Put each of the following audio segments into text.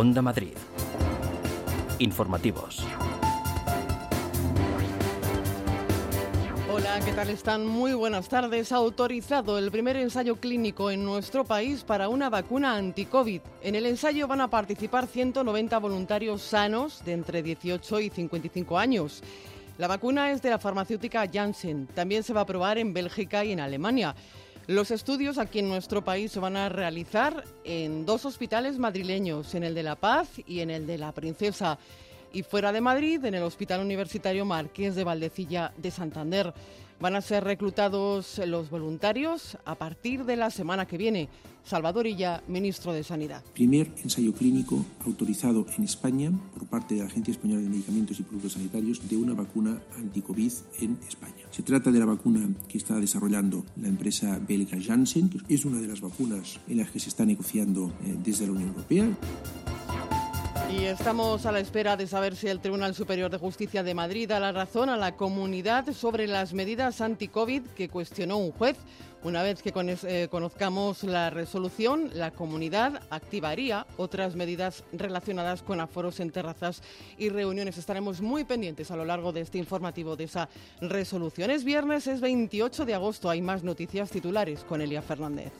Onda Madrid. Informativos. Hola, ¿qué tal están? Muy buenas tardes. Autorizado el primer ensayo clínico en nuestro país para una vacuna anti-COVID. En el ensayo van a participar 190 voluntarios sanos de entre 18 y 55 años. La vacuna es de la farmacéutica Janssen. También se va a probar en Bélgica y en Alemania. Los estudios aquí en nuestro país se van a realizar en dos hospitales madrileños, en el de La Paz y en el de La Princesa. Y fuera de Madrid, en el Hospital Universitario Marqués de Valdecilla de Santander. Van a ser reclutados los voluntarios a partir de la semana que viene. Salvador Illa, ministro de Sanidad. Primer ensayo clínico autorizado en España por parte de la Agencia Española de Medicamentos y Productos Sanitarios de una vacuna anti-COVID en España. Se trata de la vacuna que está desarrollando la empresa belga Janssen, que es una de las vacunas en las que se está negociando eh, desde la Unión Europea. Y estamos a la espera de saber si el Tribunal Superior de Justicia de Madrid da la razón a la comunidad sobre las medidas anti-COVID que cuestionó un juez. Una vez que eh, conozcamos la resolución, la comunidad activaría otras medidas relacionadas con aforos en terrazas y reuniones. Estaremos muy pendientes a lo largo de este informativo de esa resolución. Es viernes, es 28 de agosto. Hay más noticias titulares con Elia Fernández.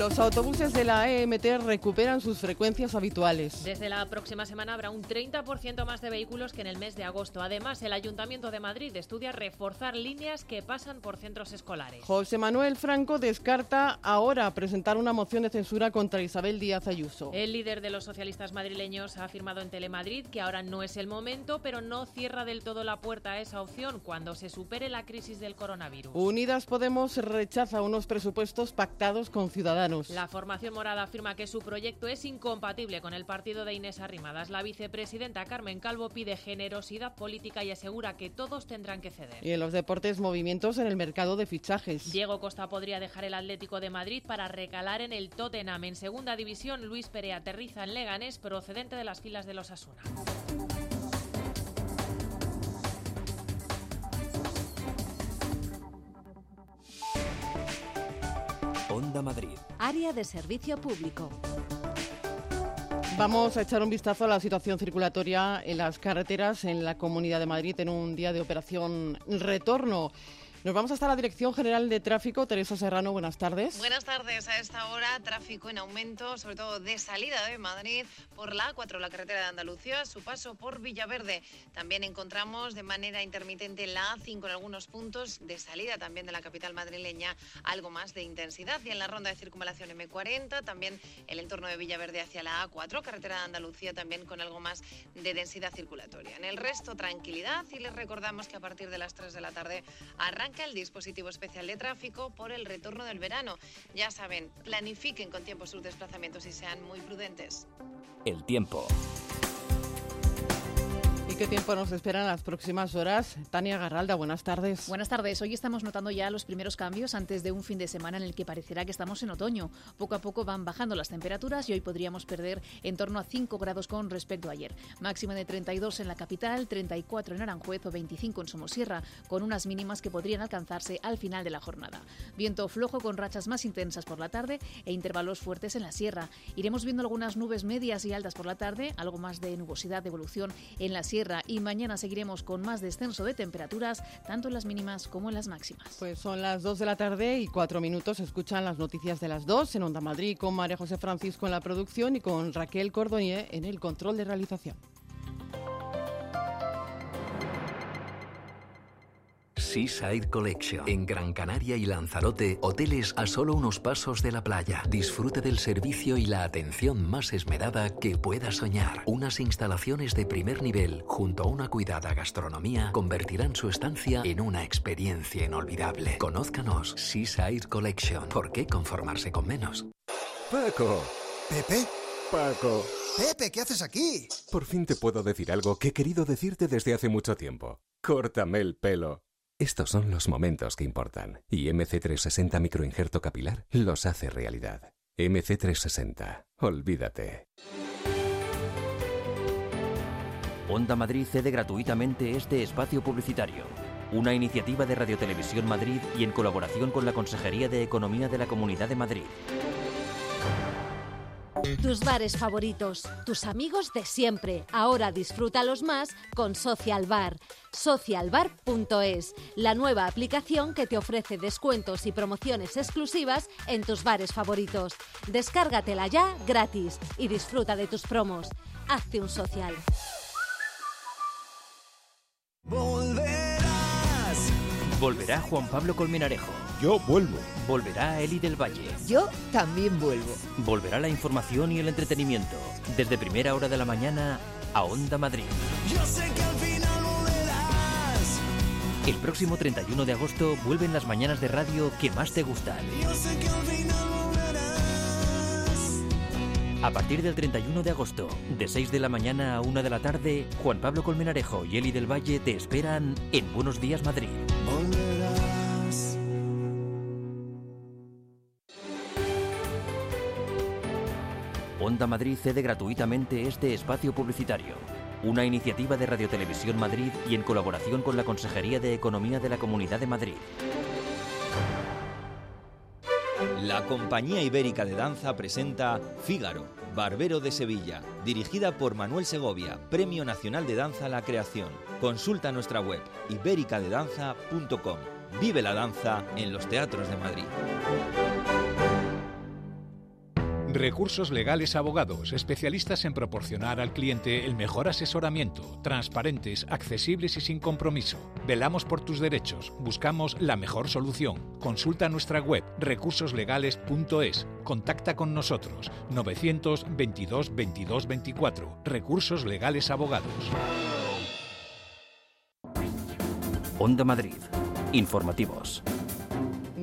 Los autobuses de la EMT recuperan sus frecuencias habituales. Desde la próxima semana habrá un 30% más de vehículos que en el mes de agosto. Además, el Ayuntamiento de Madrid estudia reforzar líneas que pasan por centros escolares. José Manuel Franco descarta ahora presentar una moción de censura contra Isabel Díaz Ayuso. El líder de los socialistas madrileños ha afirmado en Telemadrid que ahora no es el momento, pero no cierra del todo la puerta a esa opción cuando se supere la crisis del coronavirus. Unidas Podemos rechaza unos presupuestos pactados con Ciudadanos. La formación morada afirma que su proyecto es incompatible con el partido de Inés Arrimadas. La vicepresidenta Carmen Calvo pide generosidad política y asegura que todos tendrán que ceder. Y en los deportes, movimientos en el mercado de fichajes. Diego Costa podría dejar el Atlético de Madrid para recalar en el Tottenham. En segunda división, Luis Pere aterriza en Leganés, procedente de las filas de los Asuna. Onda Madrid. Área de servicio público. Vamos a echar un vistazo a la situación circulatoria en las carreteras en la Comunidad de Madrid en un día de operación retorno. Nos vamos hasta la Dirección General de Tráfico. Teresa Serrano, buenas tardes. Buenas tardes. A esta hora, tráfico en aumento, sobre todo de salida de Madrid por la A4, la carretera de Andalucía, su paso por Villaverde. También encontramos de manera intermitente la A5 en algunos puntos de salida también de la capital madrileña, algo más de intensidad. Y en la ronda de circunvalación M40, también el entorno de Villaverde hacia la A4, carretera de Andalucía, también con algo más de densidad circulatoria. En el resto, tranquilidad. Y les recordamos que a partir de las 3 de la tarde arranca el dispositivo especial de tráfico por el retorno del verano. Ya saben, planifiquen con tiempo sus desplazamientos y sean muy prudentes. El tiempo. ¿Y qué tiempo nos esperan las próximas horas? Tania Garralda, buenas tardes. Buenas tardes. Hoy estamos notando ya los primeros cambios antes de un fin de semana en el que parecerá que estamos en otoño. Poco a poco van bajando las temperaturas y hoy podríamos perder en torno a 5 grados con respecto a ayer. Máxima de 32 en la capital, 34 en Aranjuez o 25 en Somosierra, con unas mínimas que podrían alcanzarse al final de la jornada. Viento flojo con rachas más intensas por la tarde e intervalos fuertes en la sierra. Iremos viendo algunas nubes medias y altas por la tarde, algo más de nubosidad de evolución en la sierra y mañana seguiremos con más descenso de temperaturas, tanto en las mínimas como en las máximas. Pues son las 2 de la tarde y 4 minutos. Escuchan las noticias de las 2 en Onda Madrid con María José Francisco en la producción y con Raquel Cordonier en el control de realización. Seaside Collection. En Gran Canaria y Lanzarote, hoteles a solo unos pasos de la playa. Disfrute del servicio y la atención más esmerada que pueda soñar. Unas instalaciones de primer nivel, junto a una cuidada gastronomía, convertirán su estancia en una experiencia inolvidable. Conózcanos Seaside Collection. ¿Por qué conformarse con menos? Paco. ¿Pepe? Paco. Pepe, ¿qué haces aquí? Por fin te puedo decir algo que he querido decirte desde hace mucho tiempo. Córtame el pelo. Estos son los momentos que importan y MC360 Microinjerto Capilar los hace realidad. MC360. Olvídate. Onda Madrid cede gratuitamente este espacio publicitario. Una iniciativa de Radio Televisión Madrid y en colaboración con la Consejería de Economía de la Comunidad de Madrid. Tus bares favoritos, tus amigos de siempre. Ahora disfrútalos más con Social Bar. Socialbar.es, la nueva aplicación que te ofrece descuentos y promociones exclusivas en tus bares favoritos. Descárgatela ya gratis y disfruta de tus promos. Hazte un social. Volverá Juan Pablo Colmenarejo. Yo vuelvo. Volverá Eli del Valle. Yo también vuelvo. Volverá la información y el entretenimiento. Desde primera hora de la mañana a Onda Madrid. Yo sé que al final volverás. El próximo 31 de agosto vuelven las mañanas de radio que más te gustan. Yo sé que al final volverás. A partir del 31 de agosto, de 6 de la mañana a 1 de la tarde, Juan Pablo Colmenarejo y Eli del Valle te esperan en Buenos Días Madrid. Volverás. Onda Madrid cede gratuitamente este espacio publicitario. Una iniciativa de Radiotelevisión Madrid y en colaboración con la Consejería de Economía de la Comunidad de Madrid. La Compañía Ibérica de Danza presenta Fígaro, Barbero de Sevilla, dirigida por Manuel Segovia, Premio Nacional de Danza a la Creación. Consulta nuestra web ibericadedanza.com. Vive la danza en los teatros de Madrid. Recursos Legales Abogados, especialistas en proporcionar al cliente el mejor asesoramiento, transparentes, accesibles y sin compromiso. Velamos por tus derechos, buscamos la mejor solución. Consulta nuestra web recursoslegales.es. Contacta con nosotros 922 22 24. Recursos Legales Abogados. Onda Madrid. Informativos.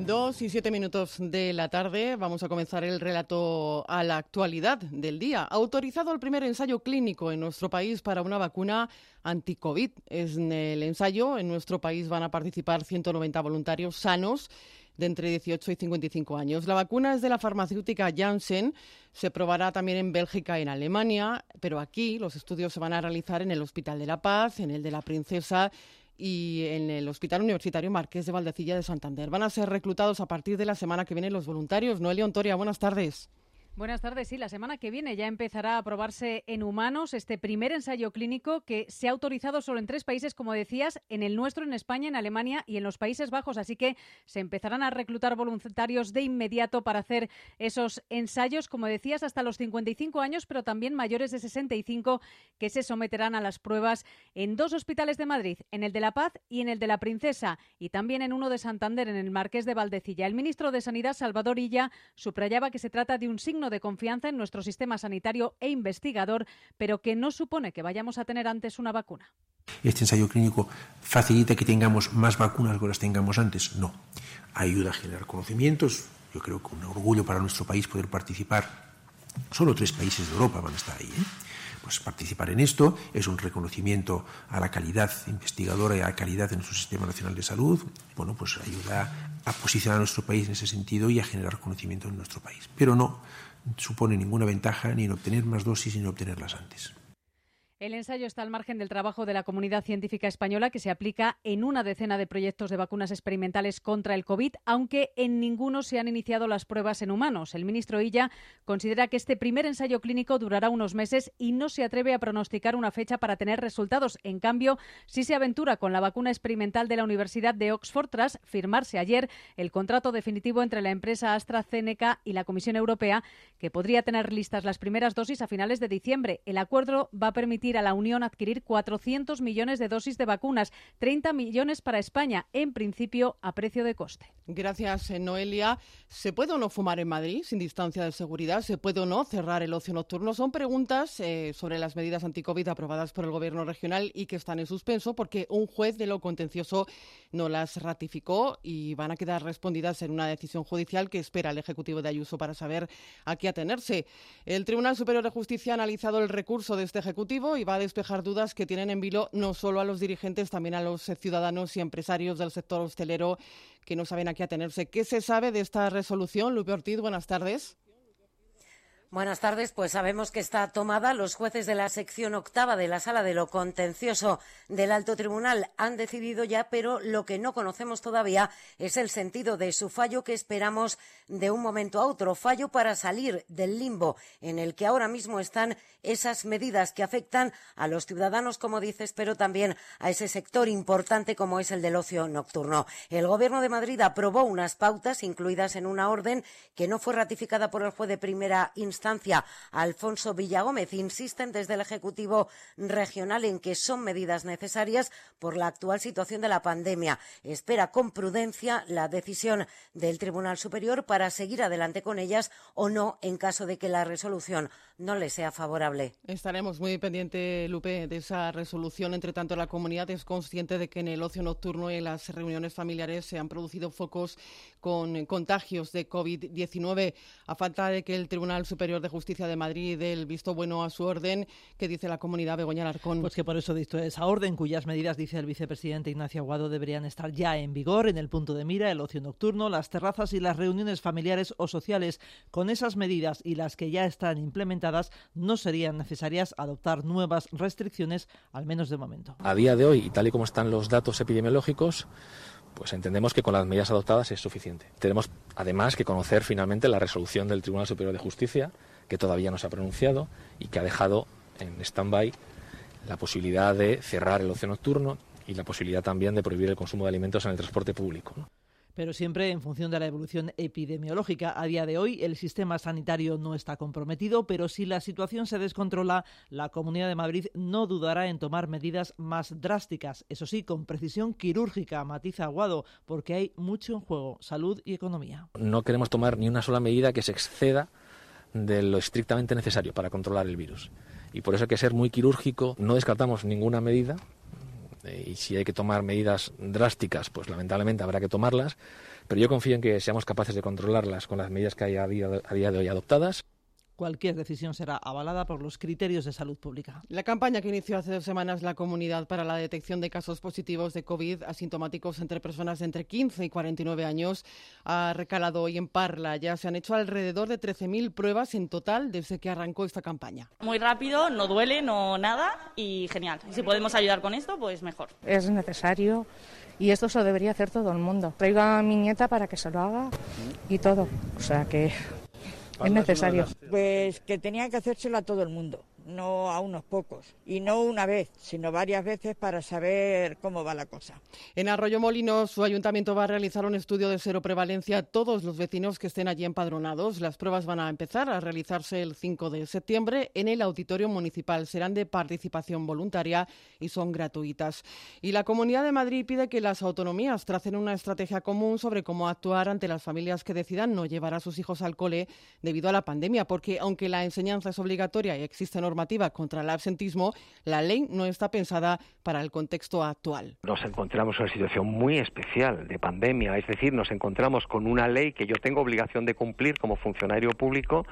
Dos y siete minutos de la tarde vamos a comenzar el relato a la actualidad del día. Autorizado el primer ensayo clínico en nuestro país para una vacuna anti-COVID. En el ensayo en nuestro país van a participar 190 voluntarios sanos de entre 18 y 55 años. La vacuna es de la farmacéutica Janssen, se probará también en Bélgica y en Alemania, pero aquí los estudios se van a realizar en el Hospital de la Paz, en el de la Princesa y en el Hospital Universitario Marqués de Valdecilla de Santander. Van a ser reclutados a partir de la semana que viene los voluntarios. Noelia Ontoria, buenas tardes. Buenas tardes. Sí, la semana que viene ya empezará a aprobarse en humanos este primer ensayo clínico que se ha autorizado solo en tres países, como decías, en el nuestro, en España, en Alemania y en los Países Bajos. Así que se empezarán a reclutar voluntarios de inmediato para hacer esos ensayos, como decías, hasta los 55 años, pero también mayores de 65 que se someterán a las pruebas en dos hospitales de Madrid, en el de La Paz y en el de la Princesa, y también en uno de Santander, en el Marqués de Valdecilla. El ministro de Sanidad, Salvador Illa, subrayaba que se trata de un signo de confianza en nuestro sistema sanitario e investigador, pero que no supone que vayamos a tener antes una vacuna. ¿Este ensayo clínico facilita que tengamos más vacunas que las tengamos antes? No. Ayuda a generar conocimientos. Yo creo que un orgullo para nuestro país poder participar. Solo tres países de Europa van a estar ahí. ¿eh? Pues participar en esto es un reconocimiento a la calidad investigadora y a la calidad de nuestro Sistema Nacional de Salud. Bueno, pues ayuda a posicionar a nuestro país en ese sentido y a generar conocimiento en nuestro país. Pero no supone ninguna ventaja ni en obtener más dosis ni en obtenerlas antes. El ensayo está al margen del trabajo de la comunidad científica española que se aplica en una decena de proyectos de vacunas experimentales contra el COVID, aunque en ninguno se han iniciado las pruebas en humanos. El ministro Illa considera que este primer ensayo clínico durará unos meses y no se atreve a pronosticar una fecha para tener resultados. En cambio, sí se aventura con la vacuna experimental de la Universidad de Oxford tras firmarse ayer el contrato definitivo entre la empresa AstraZeneca y la Comisión Europea, que podría tener listas las primeras dosis a finales de diciembre. El acuerdo va a permitir a la Unión adquirir 400 millones de dosis de vacunas, 30 millones para España, en principio a precio de coste. Gracias, eh, Noelia. ¿Se puede o no fumar en Madrid sin distancia de seguridad? ¿Se puede o no cerrar el ocio nocturno? Son preguntas eh, sobre las medidas anticovid aprobadas por el Gobierno regional y que están en suspenso porque un juez de lo contencioso no las ratificó y van a quedar respondidas en una decisión judicial que espera el Ejecutivo de Ayuso para saber a qué atenerse. El Tribunal Superior de Justicia ha analizado el recurso de este Ejecutivo y va a despejar dudas que tienen en vilo no solo a los dirigentes, también a los ciudadanos y empresarios del sector hostelero que no saben a qué atenerse. ¿Qué se sabe de esta resolución? Lupe Ortiz, buenas tardes. Buenas tardes. Pues sabemos que está tomada. Los jueces de la sección octava de la Sala de lo Contencioso del Alto Tribunal han decidido ya, pero lo que no conocemos todavía es el sentido de su fallo que esperamos de un momento a otro. Fallo para salir del limbo en el que ahora mismo están esas medidas que afectan a los ciudadanos, como dices, pero también a ese sector importante como es el del ocio nocturno. El Gobierno de Madrid aprobó unas pautas incluidas en una orden que no fue ratificada por el juez de primera instancia Alfonso Villagómez, insisten desde el Ejecutivo regional en que son medidas necesarias por la actual situación de la pandemia. Espera con prudencia la decisión del Tribunal Superior para seguir adelante con ellas o no en caso de que la resolución no le sea favorable. Estaremos muy pendientes, Lupe, de esa resolución. Entre tanto, la comunidad es consciente de que en el ocio nocturno y en las reuniones familiares se han producido focos con contagios de COVID-19. A falta de que el Tribunal Superior de Justicia de Madrid el visto bueno a su orden, ¿qué dice la comunidad Begoña Alarcón? Pues que por eso dicto esa orden, cuyas medidas, dice el vicepresidente Ignacio Aguado, deberían estar ya en vigor en el punto de mira, el ocio nocturno, las terrazas y las reuniones familiares o sociales. Con esas medidas y las que ya están implementadas, no serían necesarias adoptar nuevas restricciones, al menos de momento. A día de hoy, y tal y como están los datos epidemiológicos, pues entendemos que con las medidas adoptadas es suficiente. Tenemos además que conocer finalmente la resolución del Tribunal Superior de Justicia, que todavía no se ha pronunciado y que ha dejado en stand-by la posibilidad de cerrar el ocio nocturno y la posibilidad también de prohibir el consumo de alimentos en el transporte público pero siempre en función de la evolución epidemiológica. A día de hoy el sistema sanitario no está comprometido, pero si la situación se descontrola, la Comunidad de Madrid no dudará en tomar medidas más drásticas, eso sí, con precisión quirúrgica, matiza Aguado, porque hay mucho en juego, salud y economía. No queremos tomar ni una sola medida que se exceda de lo estrictamente necesario para controlar el virus. Y por eso hay que ser muy quirúrgico, no descartamos ninguna medida, eh, y si hay que tomar medidas drásticas, pues lamentablemente habrá que tomarlas, pero yo confío en que seamos capaces de controlarlas con las medidas que hay a día de hoy adoptadas. Cualquier decisión será avalada por los criterios de salud pública. La campaña que inició hace dos semanas la comunidad para la detección de casos positivos de COVID asintomáticos entre personas de entre 15 y 49 años ha recalado hoy en Parla. Ya se han hecho alrededor de 13.000 pruebas en total desde que arrancó esta campaña. Muy rápido, no duele, no nada y genial. Si podemos ayudar con esto, pues mejor. Es necesario y esto se lo debería hacer todo el mundo. Traigo a mi nieta para que se lo haga y todo. O sea que es necesario. Pues que tenía que hacérselo a todo el mundo no a unos pocos. Y no una vez, sino varias veces para saber cómo va la cosa. En Arroyo Molino, su ayuntamiento va a realizar un estudio de cero prevalencia a todos los vecinos que estén allí empadronados. Las pruebas van a empezar a realizarse el 5 de septiembre en el Auditorio Municipal. Serán de participación voluntaria y son gratuitas. Y la Comunidad de Madrid pide que las autonomías tracen una estrategia común sobre cómo actuar ante las familias que decidan no llevar a sus hijos al cole debido a la pandemia, porque aunque la enseñanza es obligatoria y existe norma contra el absentismo, la ley no está pensada para el contexto actual. Nos encontramos en una situación muy especial de pandemia, es decir, nos encontramos con una ley que yo tengo obligación de cumplir como funcionario público,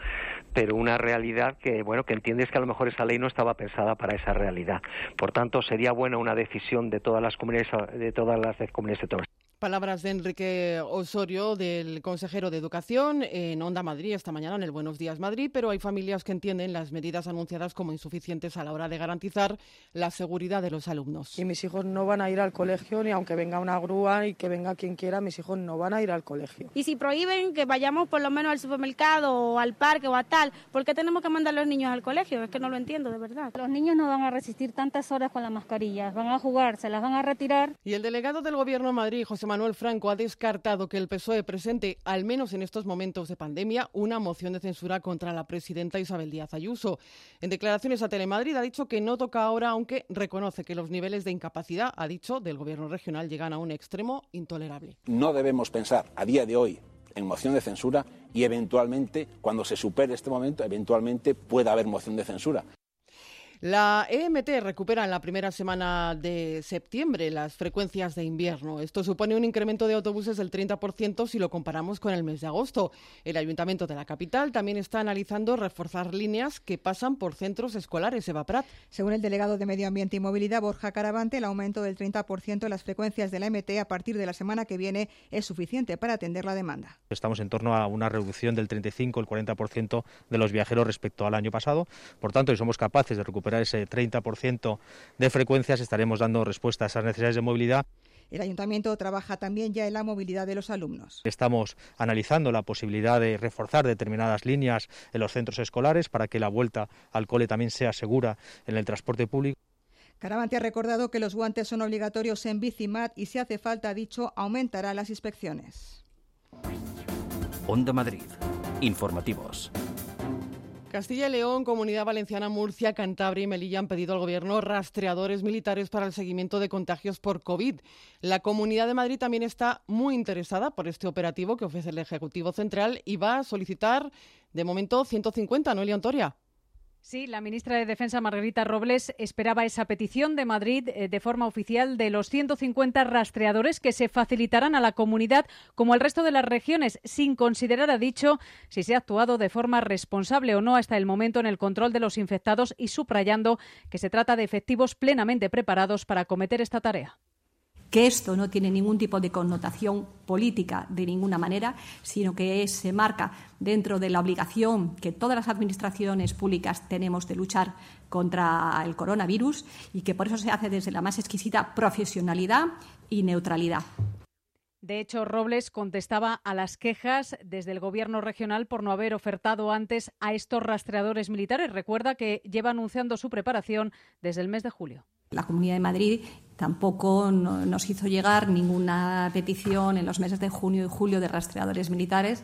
pero una realidad que, bueno, que entiendes que a lo mejor esa ley no estaba pensada para esa realidad. Por tanto, sería buena una decisión de todas las comunidades, de todas las comunidades autónomas. Palabras de Enrique Osorio, del consejero de Educación en Onda Madrid esta mañana en el Buenos Días Madrid, pero hay familias que entienden las medidas anunciadas como insuficientes a la hora de garantizar la seguridad de los alumnos. Y mis hijos no van a ir al colegio ni aunque venga una grúa y que venga quien quiera, mis hijos no van a ir al colegio. Y si prohíben que vayamos por lo menos al supermercado o al parque o a tal, ¿por qué tenemos que mandar a los niños al colegio? Es que no lo entiendo de verdad. Los niños no van a resistir tantas horas con las mascarillas, van a jugar, se las van a retirar. Y el delegado del Gobierno de Madrid, José Manuel Franco ha descartado que el PSOE presente, al menos en estos momentos de pandemia, una moción de censura contra la presidenta Isabel Díaz Ayuso. En declaraciones a Telemadrid ha dicho que no toca ahora, aunque reconoce que los niveles de incapacidad, ha dicho, del gobierno regional llegan a un extremo intolerable. No debemos pensar a día de hoy en moción de censura y eventualmente, cuando se supere este momento, eventualmente pueda haber moción de censura. La EMT recupera en la primera semana de septiembre las frecuencias de invierno. Esto supone un incremento de autobuses del 30% si lo comparamos con el mes de agosto. El Ayuntamiento de la capital también está analizando reforzar líneas que pasan por centros escolares. Eva Prat. Según el delegado de Medio Ambiente y Movilidad, Borja Caravante, el aumento del 30% en las frecuencias de la EMT a partir de la semana que viene es suficiente para atender la demanda. Estamos en torno a una reducción del 35 el 40% de los viajeros respecto al año pasado. Por tanto, si somos capaces de recuperar ese 30% de frecuencias, estaremos dando respuesta a esas necesidades de movilidad. El ayuntamiento trabaja también ya en la movilidad de los alumnos. Estamos analizando la posibilidad de reforzar determinadas líneas en los centros escolares para que la vuelta al cole también sea segura en el transporte público. Caravante ha recordado que los guantes son obligatorios en Bicimat y si hace falta, dicho, aumentará las inspecciones. Onda Madrid. Informativos. Castilla y León, Comunidad Valenciana, Murcia, Cantabria y Melilla han pedido al Gobierno rastreadores militares para el seguimiento de contagios por COVID. La Comunidad de Madrid también está muy interesada por este operativo que ofrece el Ejecutivo Central y va a solicitar, de momento, 150, ¿no, Antoria? Sí, la ministra de Defensa Margarita Robles esperaba esa petición de Madrid eh, de forma oficial de los 150 rastreadores que se facilitarán a la comunidad como al resto de las regiones, sin considerar, ha dicho, si se ha actuado de forma responsable o no hasta el momento en el control de los infectados y subrayando que se trata de efectivos plenamente preparados para acometer esta tarea que esto no tiene ningún tipo de connotación política de ninguna manera, sino que se marca dentro de la obligación que todas las administraciones públicas tenemos de luchar contra el coronavirus y que por eso se hace desde la más exquisita profesionalidad y neutralidad. De hecho, Robles contestaba a las quejas desde el Gobierno regional por no haber ofertado antes a estos rastreadores militares. Recuerda que lleva anunciando su preparación desde el mes de julio. La Comunidad de Madrid tampoco nos hizo llegar ninguna petición en los meses de junio y julio de rastreadores militares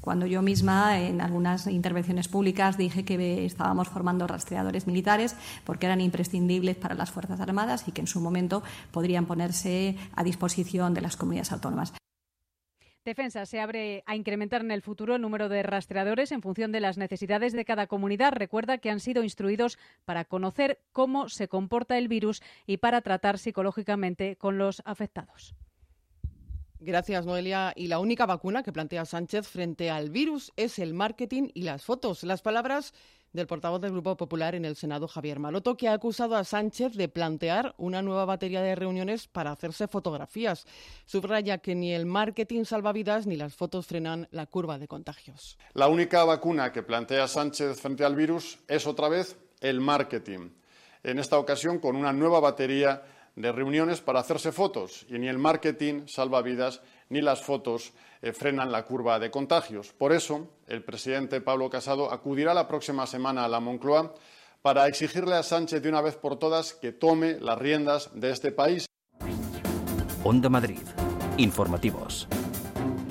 cuando yo misma en algunas intervenciones públicas dije que estábamos formando rastreadores militares porque eran imprescindibles para las Fuerzas Armadas y que en su momento podrían ponerse a disposición de las comunidades autónomas. Defensa se abre a incrementar en el futuro el número de rastreadores en función de las necesidades de cada comunidad. Recuerda que han sido instruidos para conocer cómo se comporta el virus y para tratar psicológicamente con los afectados. Gracias, Noelia. Y la única vacuna que plantea Sánchez frente al virus es el marketing y las fotos. Las palabras del portavoz del Grupo Popular en el Senado, Javier Maloto, que ha acusado a Sánchez de plantear una nueva batería de reuniones para hacerse fotografías. Subraya que ni el marketing salva vidas ni las fotos frenan la curva de contagios. La única vacuna que plantea Sánchez frente al virus es otra vez el marketing. En esta ocasión con una nueva batería de reuniones para hacerse fotos y ni el marketing salva vidas ni las fotos eh, frenan la curva de contagios. Por eso, el presidente Pablo Casado acudirá la próxima semana a la Moncloa para exigirle a Sánchez de una vez por todas que tome las riendas de este país. Onda Madrid. Informativos.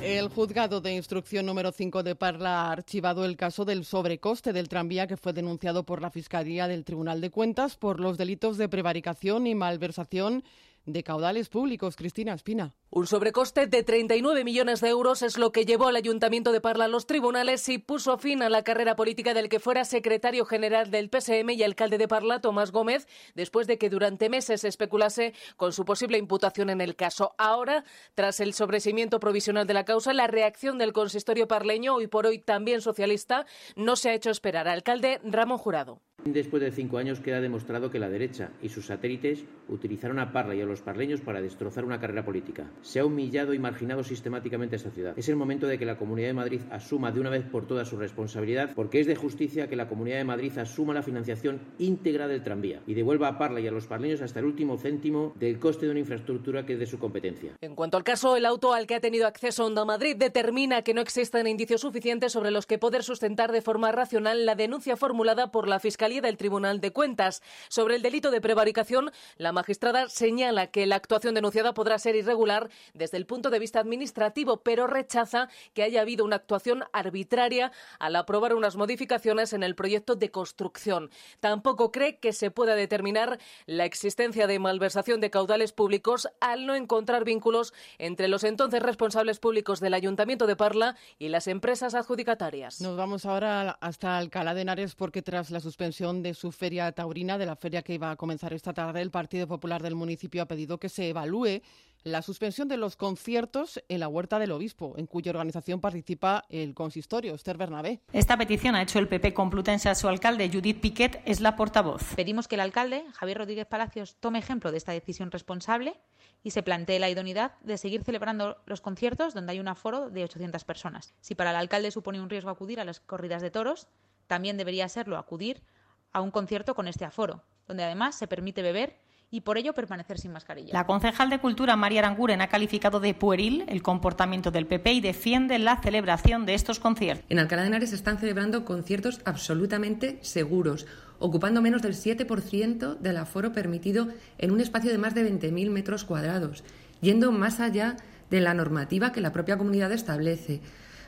El juzgado de instrucción número 5 de Parla ha archivado el caso del sobrecoste del tranvía que fue denunciado por la Fiscalía del Tribunal de Cuentas por los delitos de prevaricación y malversación de caudales públicos. Cristina Espina. Un sobrecoste de 39 millones de euros es lo que llevó al Ayuntamiento de Parla a los tribunales y puso fin a la carrera política del que fuera secretario general del PSM y alcalde de Parla, Tomás Gómez, después de que durante meses se especulase con su posible imputación en el caso. Ahora, tras el sobreseimiento provisional de la causa, la reacción del consistorio parleño, hoy por hoy también socialista, no se ha hecho esperar. Alcalde Ramón Jurado. Después de cinco años queda demostrado que la derecha y sus satélites utilizaron a Parla y a los parleños para destrozar una carrera política. Se ha humillado y marginado sistemáticamente esta ciudad. Es el momento de que la Comunidad de Madrid asuma de una vez por todas su responsabilidad, porque es de justicia que la Comunidad de Madrid asuma la financiación íntegra del tranvía y devuelva a Parla y a los parleños hasta el último céntimo del coste de una infraestructura que es de su competencia. En cuanto al caso, el auto al que ha tenido acceso Onda Madrid determina que no existen indicios suficientes sobre los que poder sustentar de forma racional la denuncia formulada por la Fiscalía del Tribunal de Cuentas. Sobre el delito de prevaricación, la magistrada señala que la actuación denunciada podrá ser irregular desde el punto de vista administrativo, pero rechaza que haya habido una actuación arbitraria al aprobar unas modificaciones en el proyecto de construcción. Tampoco cree que se pueda determinar la existencia de malversación de caudales públicos al no encontrar vínculos entre los entonces responsables públicos del Ayuntamiento de Parla y las empresas adjudicatarias. Nos vamos ahora hasta Alcalá de Henares porque tras la suspensión suspensión de su feria taurina, de la feria que iba a comenzar esta tarde. El Partido Popular del municipio ha pedido que se evalúe la suspensión de los conciertos en la Huerta del Obispo, en cuya organización participa el consistorio. Esther Bernabé. Esta petición ha hecho el PP Complutense a su alcalde, Judith Piquet, es la portavoz. Pedimos que el alcalde, Javier Rodríguez Palacios, tome ejemplo de esta decisión responsable y se plantee la idoneidad de seguir celebrando los conciertos donde hay un aforo de 800 personas. Si para el alcalde supone un riesgo acudir a las corridas de toros, también debería serlo acudir a un concierto con este aforo, donde además se permite beber y por ello permanecer sin mascarilla. La concejal de Cultura, María Aranguren, ha calificado de pueril el comportamiento del PP y defiende la celebración de estos conciertos. En Alcalá de Henares se están celebrando conciertos absolutamente seguros, ocupando menos del 7% del aforo permitido en un espacio de más de 20.000 metros cuadrados, yendo más allá de la normativa que la propia comunidad establece.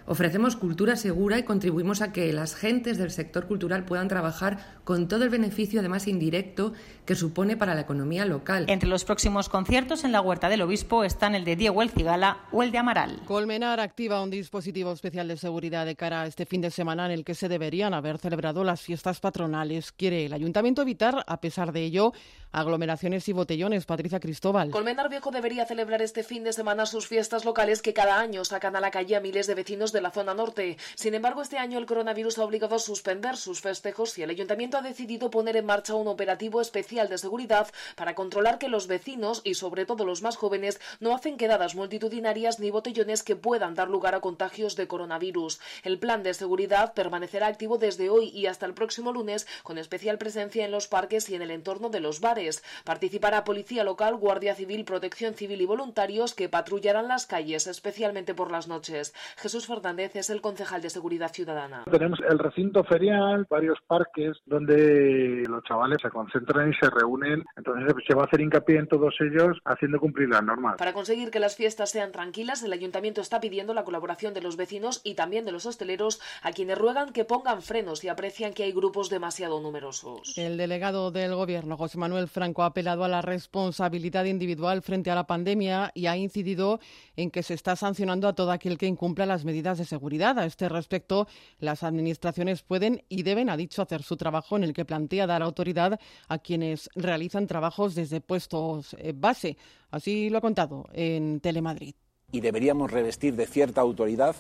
Ofrecemos cultura segura y contribuimos a que las gentes del sector cultural puedan trabajar con todo el beneficio, además indirecto, que supone para la economía local. Entre los próximos conciertos en la Huerta del Obispo están el de Diego El Cigala o el de Amaral. Colmenar activa un dispositivo especial de seguridad de cara a este fin de semana en el que se deberían haber celebrado las fiestas patronales. Quiere el ayuntamiento evitar, a pesar de ello, aglomeraciones y botellones. Patricia Cristóbal. Colmenar Viejo debería celebrar este fin de semana sus fiestas locales que cada año sacan a la calle a miles de vecinos de la zona norte. Sin embargo, este año el coronavirus ha obligado a suspender sus festejos y el ayuntamiento ha decidido poner en marcha un operativo especial de seguridad para controlar que los vecinos y sobre todo los más jóvenes no hacen quedadas multitudinarias ni botellones que puedan dar lugar a contagios de coronavirus. El plan de seguridad permanecerá activo desde hoy y hasta el próximo lunes con especial presencia en los parques y en el entorno de los bares. Participará policía local, guardia civil, protección civil y voluntarios que patrullarán las calles, especialmente por las noches. Jesús Fernández es el concejal de Seguridad Ciudadana. Tenemos el recinto ferial, varios parques donde los chavales se concentran y se reúnen. Entonces se va a hacer hincapié en todos ellos haciendo cumplir las normas. Para conseguir que las fiestas sean tranquilas, el ayuntamiento está pidiendo la colaboración de los vecinos y también de los hosteleros, a quienes ruegan que pongan frenos y aprecian que hay grupos demasiado numerosos. El delegado del Gobierno, José Manuel Franco, ha apelado a la responsabilidad individual frente a la pandemia y ha incidido en que se está sancionando a todo aquel que incumpla las medidas de seguridad. A este respecto, las administraciones pueden y deben, ha dicho, hacer su trabajo en el que plantea dar autoridad a quienes realizan trabajos desde puestos eh, base. Así lo ha contado en Telemadrid. Y deberíamos revestir de cierta autoridad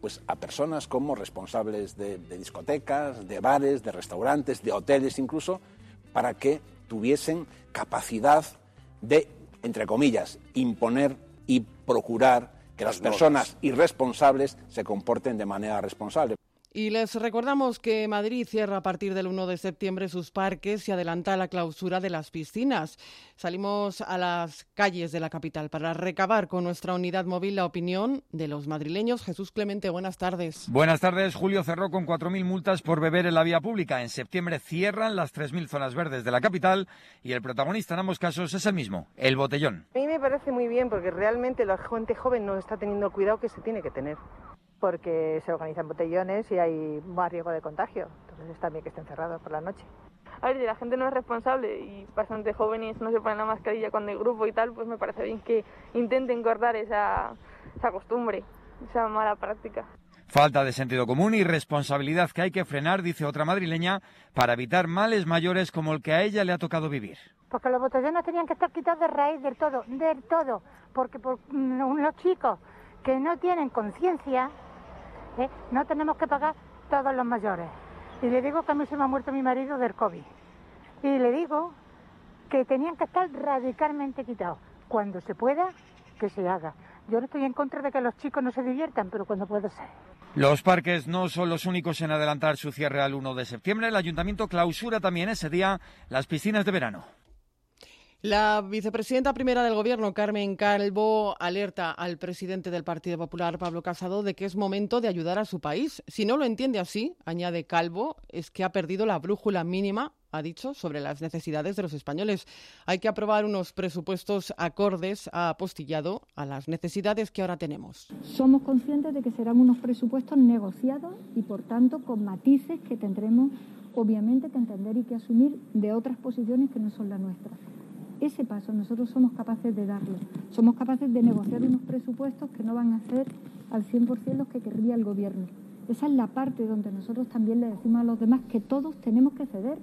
pues a personas como responsables de, de, discotecas, de bares, de restaurantes, de hoteles incluso, para que tuviesen capacidad de, entre comillas, imponer y procurar que las personas irresponsables se comporten de manera responsable. Y les recordamos que Madrid cierra a partir del 1 de septiembre sus parques y adelanta la clausura de las piscinas. Salimos a las calles de la capital para recabar con nuestra unidad móvil la opinión de los madrileños. Jesús Clemente, buenas tardes. Buenas tardes. Julio cerró con 4.000 multas por beber en la vía pública. En septiembre cierran las 3.000 zonas verdes de la capital y el protagonista en ambos casos es el mismo, el botellón. A mí me parece muy bien porque realmente la gente joven no está teniendo el cuidado que se tiene que tener porque se organizan botellones y hay más riesgo de contagio. Entonces está bien que estén cerrados por la noche. A ver, si la gente no es responsable y bastante jóvenes no se ponen la mascarilla cuando hay grupo y tal, pues me parece bien que intenten cortar esa, esa costumbre, esa mala práctica. Falta de sentido común y responsabilidad que hay que frenar, dice otra madrileña, para evitar males mayores como el que a ella le ha tocado vivir. Porque los botellones tenían que estar quitados de raíz del todo, del todo, porque por los chicos que no tienen conciencia ¿eh? no tenemos que pagar todos los mayores. Y le digo que a mí se me ha muerto mi marido del COVID. Y le digo que tenían que estar radicalmente quitados. Cuando se pueda, que se haga. Yo no estoy en contra de que los chicos no se diviertan, pero cuando puede ser. Los parques no son los únicos en adelantar su cierre al 1 de septiembre. El ayuntamiento clausura también ese día las piscinas de verano. La vicepresidenta primera del Gobierno, Carmen Calvo, alerta al presidente del Partido Popular, Pablo Casado, de que es momento de ayudar a su país. Si no lo entiende así, añade Calvo, es que ha perdido la brújula mínima ha dicho, sobre las necesidades de los españoles. Hay que aprobar unos presupuestos acordes, ha apostillado, a las necesidades que ahora tenemos. Somos conscientes de que serán unos presupuestos negociados y, por tanto, con matices que tendremos, obviamente, que entender y que asumir de otras posiciones que no son las nuestras ese paso nosotros somos capaces de darlo. Somos capaces de negociar unos presupuestos que no van a ser al 100% los que querría el Gobierno. Esa es la parte donde nosotros también le decimos a los demás que todos tenemos que ceder.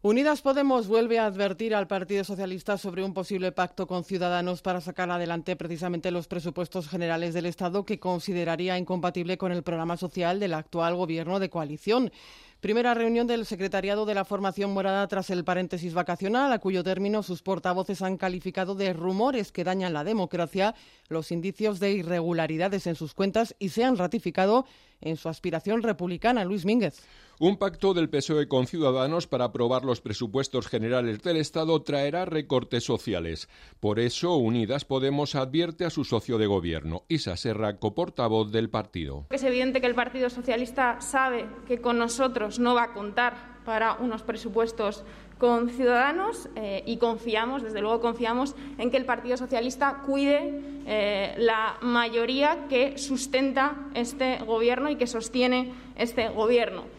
Unidas Podemos vuelve a advertir al Partido Socialista sobre un posible pacto con Ciudadanos para sacar adelante precisamente los presupuestos generales del Estado que consideraría incompatible con el programa social del actual gobierno de coalición. Primera reunión del secretariado de la formación morada tras el paréntesis vacacional, a cuyo término sus portavoces han calificado de rumores que dañan la democracia, los indicios de irregularidades en sus cuentas y se han ratificado en su aspiración republicana. Luis Mínguez. Un pacto del PSOE con Ciudadanos para aprobar los presupuestos generales del Estado traerá recortes sociales. Por eso, Unidas Podemos advierte a su socio de gobierno, Isa Serra, coportavoz del partido. Es evidente que el Partido Socialista sabe que con nosotros no va a contar para unos presupuestos con Ciudadanos eh, y confiamos, desde luego confiamos, en que el Partido Socialista cuide eh, la mayoría que sustenta este Gobierno y que sostiene este Gobierno.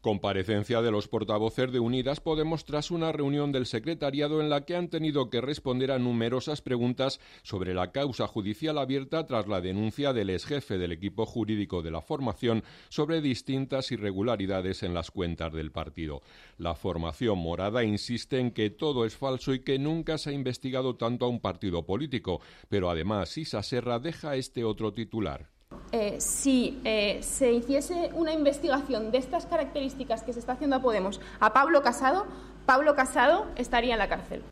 Comparecencia de los portavoces de Unidas Podemos tras una reunión del secretariado en la que han tenido que responder a numerosas preguntas sobre la causa judicial abierta tras la denuncia del ex jefe del equipo jurídico de la formación sobre distintas irregularidades en las cuentas del partido. La formación morada insiste en que todo es falso y que nunca se ha investigado tanto a un partido político, pero además Isa Serra deja este otro titular. Eh, si eh, se hiciese una investigación de estas características que se está haciendo a Podemos a Pablo Casado, Pablo Casado estaría en la cárcel.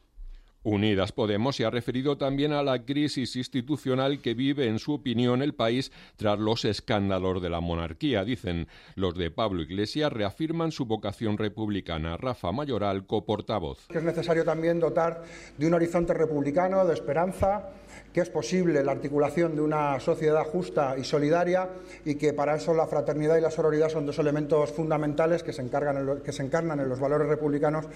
Unidas Podemos se ha referido también a la crisis institucional que vive, en su opinión, el país tras los escándalos de la monarquía. Dicen los de Pablo Iglesias reafirman su vocación republicana. Rafa Mayoral, coportavoz. Es necesario también dotar de un horizonte republicano, de esperanza que es posible la articulación de una sociedad justa y solidaria y que para eso la fraternidad y la sororidad son dos elementos fundamentales que se, encargan que se encarnan en los valores republicanos.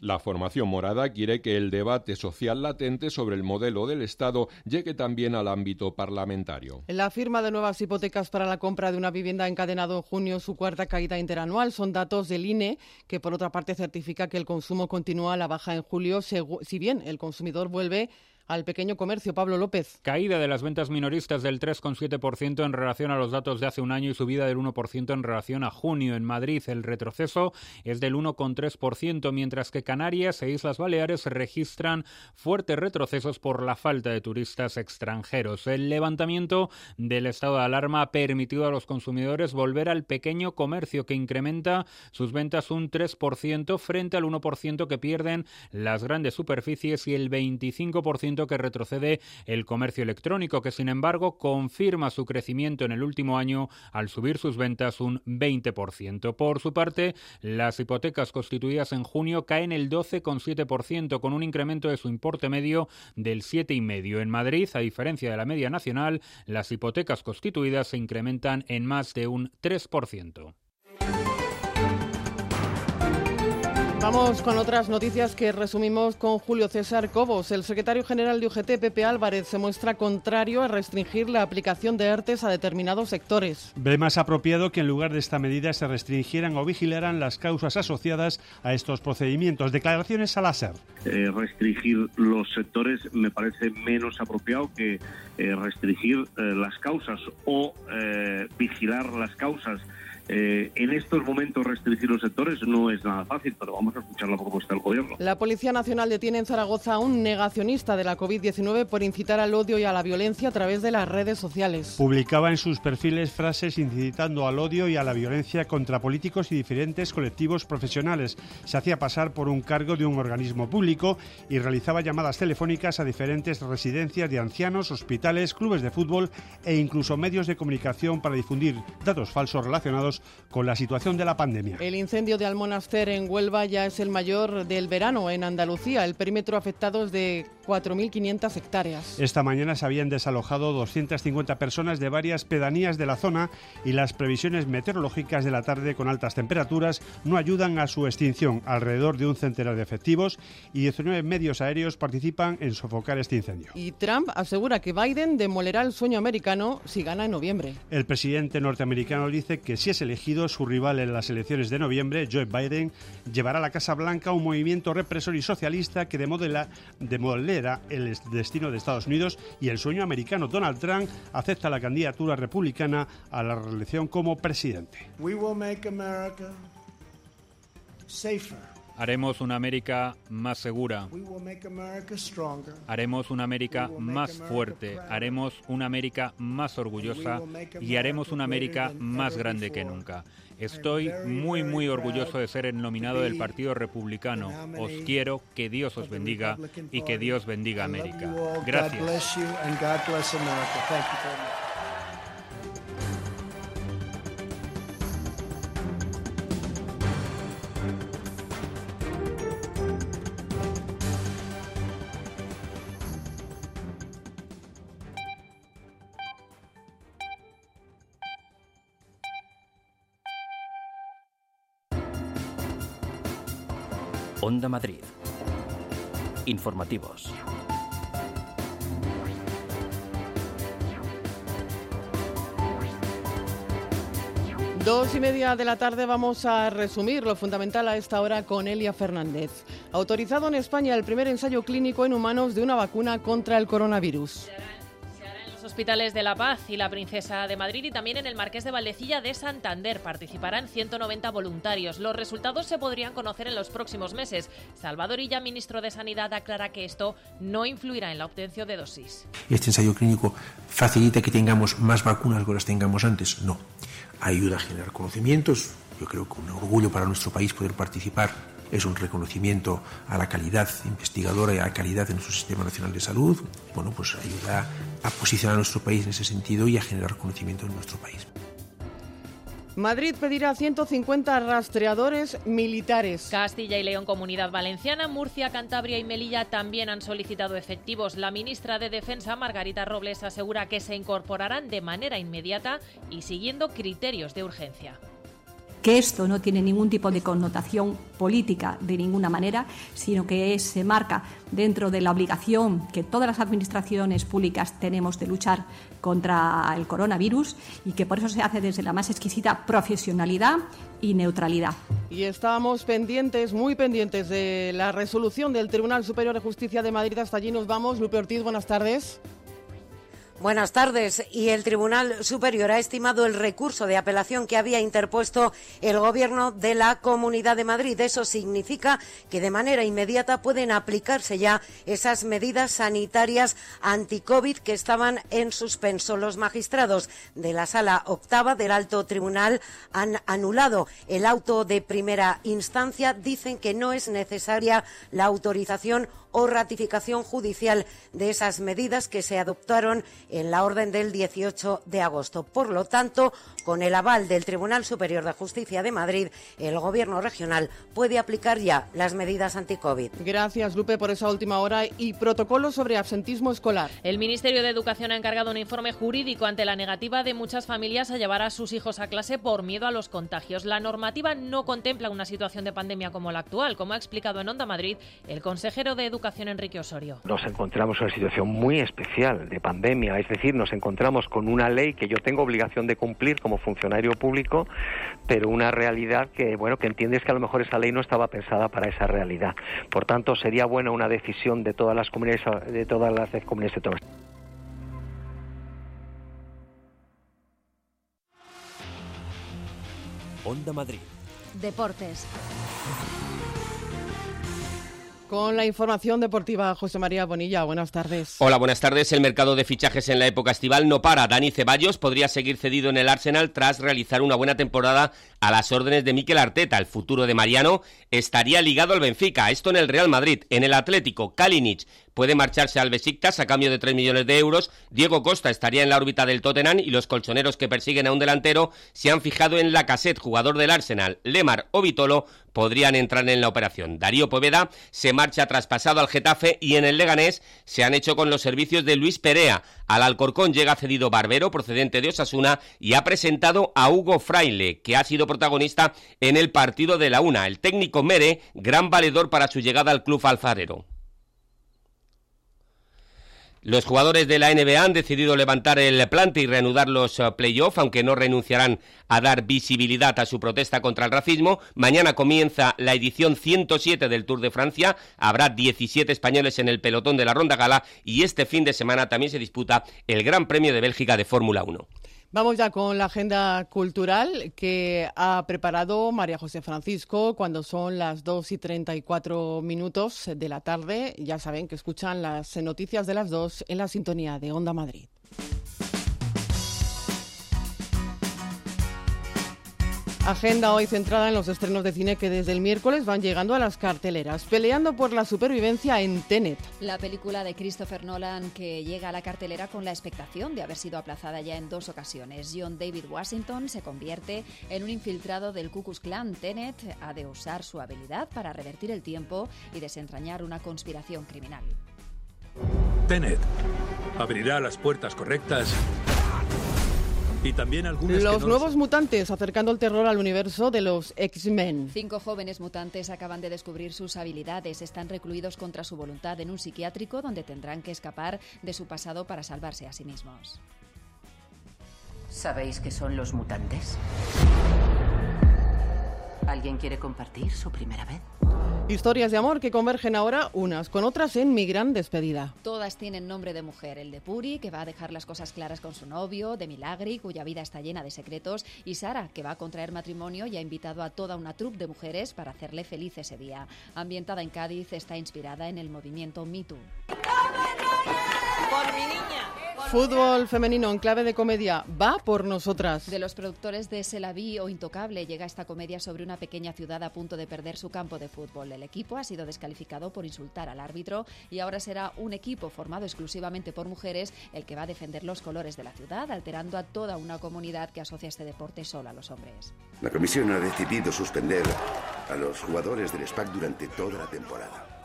La formación morada quiere que el debate social latente sobre el modelo del Estado llegue también al ámbito parlamentario. La firma de nuevas hipotecas para la compra de una vivienda encadenado en junio su cuarta caída interanual. Son datos del INE, que por otra parte certifica que el consumo continúa a la baja en julio, si bien el consumidor vuelve al pequeño comercio. Pablo López. Caída de las ventas minoristas del 3,7% en relación a los datos de hace un año y subida del 1% en relación a junio. En Madrid el retroceso es del 1,3%, mientras que Canarias e Islas Baleares registran fuertes retrocesos por la falta de turistas extranjeros. El levantamiento del estado de alarma ha permitido a los consumidores volver al pequeño comercio que incrementa sus ventas un 3% frente al 1% que pierden las grandes superficies y el 25% que retrocede el comercio electrónico, que sin embargo confirma su crecimiento en el último año al subir sus ventas un 20%. Por su parte, las hipotecas constituidas en junio caen el 12,7%, con un incremento de su importe medio del 7,5%. En Madrid, a diferencia de la media nacional, las hipotecas constituidas se incrementan en más de un 3%. Vamos con otras noticias que resumimos con Julio César Cobos. El secretario general de UGT, Pepe Álvarez, se muestra contrario a restringir la aplicación de ERTES a determinados sectores. Ve más apropiado que en lugar de esta medida se restringieran o vigilaran las causas asociadas a estos procedimientos. Declaraciones al láser. Eh, restringir los sectores me parece menos apropiado que eh, restringir eh, las causas o vigilar las causas eh, en estos momentos restringir los sectores no es nada fácil, pero vamos a escuchar la propuesta del Gobierno. La Policía Nacional detiene en Zaragoza a un negacionista de la COVID-19 por incitar al odio y a la violencia a través de las redes sociales. Publicaba en sus perfiles frases incitando al odio y a la violencia contra políticos y diferentes colectivos profesionales. Se hacía pasar por un cargo de un organismo público y realizaba llamadas telefónicas a diferentes residencias de ancianos, hospitales, clubes de fútbol e incluso medios de comunicación para difundir datos falsos relacionados con la situación de la pandemia. El incendio de Almonaster en Huelva ya es el mayor del verano en Andalucía. El perímetro afectado es de 4.500 hectáreas. Esta mañana se habían desalojado 250 personas de varias pedanías de la zona y las previsiones meteorológicas de la tarde con altas temperaturas no ayudan a su extinción. Alrededor de un centenar de efectivos y 19 medios aéreos participan en sofocar este incendio. Y Trump asegura que Biden demolerá el sueño americano si gana en noviembre. El presidente norteamericano dice que si es el elegido su rival en las elecciones de noviembre, Joe Biden, llevará a la Casa Blanca un movimiento represor y socialista que demolera el destino de Estados Unidos y el sueño americano. Donald Trump acepta la candidatura republicana a la reelección como presidente. Haremos una América más segura. Haremos una América más fuerte. Haremos una América más orgullosa y haremos una América más grande que nunca. Estoy muy, muy orgulloso de ser el nominado del Partido Republicano. Os quiero, que Dios os bendiga y que Dios bendiga a América. Gracias. Onda Madrid. Informativos. Dos y media de la tarde vamos a resumir lo fundamental a esta hora con Elia Fernández. Autorizado en España el primer ensayo clínico en humanos de una vacuna contra el coronavirus hospitales de La Paz y la Princesa de Madrid y también en el Marqués de Valdecilla de Santander. Participarán 190 voluntarios. Los resultados se podrían conocer en los próximos meses. Salvador Illa, ministro de Sanidad, aclara que esto no influirá en la obtención de dosis. ¿Este ensayo clínico facilita que tengamos más vacunas que las tengamos antes? No. Ayuda a generar conocimientos. Yo creo que un orgullo para nuestro país poder participar es un reconocimiento a la calidad investigadora y a la calidad en nuestro sistema nacional de salud. Bueno, pues ayuda a posicionar a nuestro país en ese sentido y a generar conocimiento en nuestro país. Madrid pedirá 150 rastreadores militares. Castilla y León, Comunidad Valenciana, Murcia, Cantabria y Melilla también han solicitado efectivos. La ministra de Defensa, Margarita Robles, asegura que se incorporarán de manera inmediata y siguiendo criterios de urgencia que esto no tiene ningún tipo de connotación política de ninguna manera, sino que se marca dentro de la obligación que todas las administraciones públicas tenemos de luchar contra el coronavirus y que por eso se hace desde la más exquisita profesionalidad y neutralidad. Y estamos pendientes, muy pendientes de la resolución del Tribunal Superior de Justicia de Madrid. Hasta allí nos vamos. Lupe Ortiz, buenas tardes. Buenas tardes. Y el Tribunal Superior ha estimado el recurso de apelación que había interpuesto el Gobierno de la Comunidad de Madrid. Eso significa que de manera inmediata pueden aplicarse ya esas medidas sanitarias anti-COVID que estaban en suspenso. Los magistrados de la Sala Octava del Alto Tribunal han anulado el auto de primera instancia. Dicen que no es necesaria la autorización o ratificación judicial de esas medidas que se adoptaron en la orden del 18 de agosto. Por lo tanto, con el aval del Tribunal Superior de Justicia de Madrid, el Gobierno regional puede aplicar ya las medidas anti-COVID. Gracias, Lupe, por esa última hora y protocolo sobre absentismo escolar. El Ministerio de Educación ha encargado un informe jurídico ante la negativa de muchas familias a llevar a sus hijos a clase por miedo a los contagios. La normativa no contempla una situación de pandemia como la actual, como ha explicado en Onda Madrid el consejero de Educación Enrique Osorio. Nos encontramos en una situación muy especial de pandemia, es decir, nos encontramos con una ley que yo tengo obligación de cumplir como funcionario público, pero una realidad que, bueno, que entiendes que a lo mejor esa ley no estaba pensada para esa realidad. Por tanto, sería buena una decisión de todas las comunidades, de todas las comunidades autónomas. Onda Madrid. Deportes. Con la información deportiva, José María Bonilla, buenas tardes. Hola, buenas tardes. El mercado de fichajes en la época estival no para. Dani Ceballos podría seguir cedido en el Arsenal tras realizar una buena temporada a las órdenes de Mikel Arteta. El futuro de Mariano estaría ligado al Benfica. Esto en el Real Madrid. En el Atlético, Kalinic puede marcharse al Besiktas a cambio de 3 millones de euros. Diego Costa estaría en la órbita del Tottenham y los colchoneros que persiguen a un delantero se han fijado en la cassette, jugador del Arsenal. Lemar o Vitolo podrían entrar en la operación. Darío Poveda se marcha traspasado al Getafe y en el Leganés se han hecho con los servicios de Luis Perea. Al Alcorcón llega cedido Barbero, procedente de Osasuna, y ha presentado a Hugo Fraile, que ha sido protagonista en el partido de la UNA. El técnico Mere, gran valedor para su llegada al club alfarero. Los jugadores de la NBA han decidido levantar el plante y reanudar los eh, playoffs, aunque no renunciarán a dar visibilidad a su protesta contra el racismo. Mañana comienza la edición 107 del Tour de Francia. Habrá 17 españoles en el pelotón de la Ronda Gala y este fin de semana también se disputa el Gran Premio de Bélgica de Fórmula 1. Vamos ya con la agenda cultural que ha preparado María José Francisco cuando son las 2 y 34 minutos de la tarde. Ya saben que escuchan las noticias de las 2 en la sintonía de Onda Madrid. Agenda hoy centrada en los estrenos de cine que desde el miércoles van llegando a las carteleras, peleando por la supervivencia en Tenet. La película de Christopher Nolan que llega a la cartelera con la expectación de haber sido aplazada ya en dos ocasiones. John David Washington se convierte en un infiltrado del Ku Klux Klan. Tenet ha de usar su habilidad para revertir el tiempo y desentrañar una conspiración criminal. Tenet abrirá las puertas correctas y también algunos Los que no nuevos mutantes acercando el terror al universo de los X-Men. Cinco jóvenes mutantes acaban de descubrir sus habilidades. Están recluidos contra su voluntad en un psiquiátrico donde tendrán que escapar de su pasado para salvarse a sí mismos. ¿Sabéis qué son los mutantes? ¿Alguien quiere compartir su primera vez? Historias de amor que convergen ahora unas con otras en Mi Gran Despedida. Todas tienen nombre de mujer. El de Puri, que va a dejar las cosas claras con su novio, de Milagri, cuya vida está llena de secretos, y Sara, que va a contraer matrimonio y ha invitado a toda una troupe de mujeres para hacerle feliz ese día. Ambientada en Cádiz, está inspirada en el movimiento Me Too. Fútbol femenino en clave de comedia va por nosotras. De los productores de Selaví o Intocable llega esta comedia sobre una pequeña ciudad a punto de perder su campo de fútbol. El equipo ha sido descalificado por insultar al árbitro y ahora será un equipo formado exclusivamente por mujeres el que va a defender los colores de la ciudad, alterando a toda una comunidad que asocia este deporte solo a los hombres. La comisión ha decidido suspender a los jugadores del SPAC durante toda la temporada.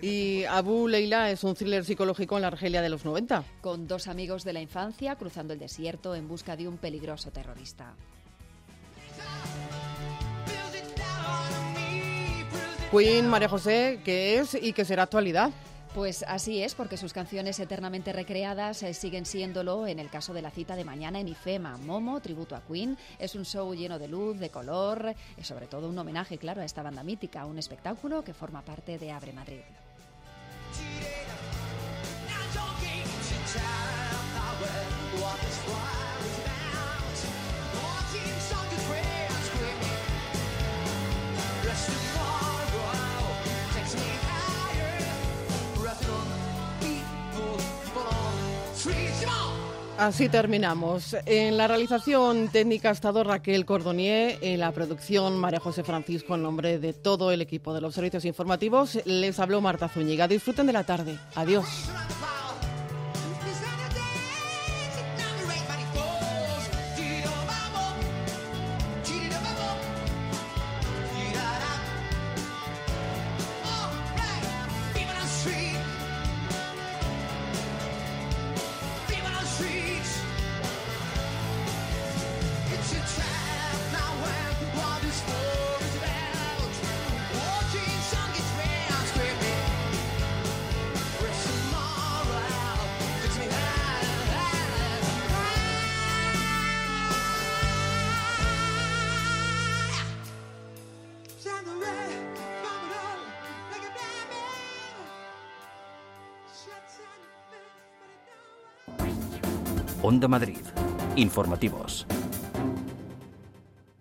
Y Abu Leila es un thriller psicológico en la Argelia de los 90. Con dos amigos de la infancia cruzando el desierto en busca de un peligroso terrorista. Queen, María José, que es y que será actualidad. Pues así es, porque sus canciones eternamente recreadas eh, siguen siéndolo en el caso de la cita de mañana en IFEMA. Momo, tributo a Queen, es un show lleno de luz, de color, y sobre todo un homenaje, claro, a esta banda mítica, un espectáculo que forma parte de Abre Madrid. Así terminamos. En la realización técnica ha estado Raquel Cordonier, en la producción María José Francisco, en nombre de todo el equipo de los servicios informativos, les habló Marta Zúñiga. Disfruten de la tarde. Adiós. Madrid. Informativos.